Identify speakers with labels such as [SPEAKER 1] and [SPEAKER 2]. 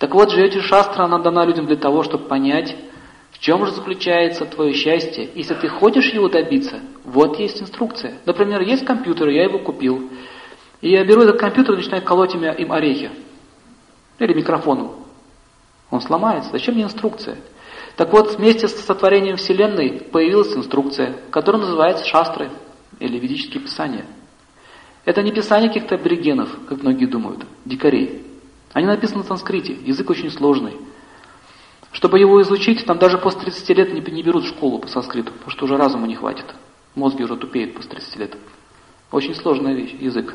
[SPEAKER 1] Так вот, живете шастра, она дана людям для того, чтобы понять, в чем же заключается твое счастье. Если ты хочешь его добиться, вот есть инструкция. Например, есть компьютер, я его купил. И я беру этот компьютер и начинаю колоть им орехи. Или микрофоном. Он сломается. Зачем мне инструкция? Так вот, вместе с сотворением Вселенной появилась инструкция, которая называется шастры или ведические писания. Это не писание каких-то аборигенов, как многие думают, дикарей. Они написаны на санскрите, язык очень сложный. Чтобы его изучить, там даже после 30 лет не, не берут в школу по санскриту, потому что уже разума не хватит. Мозги уже тупеют после 30 лет. Очень сложная вещь, язык.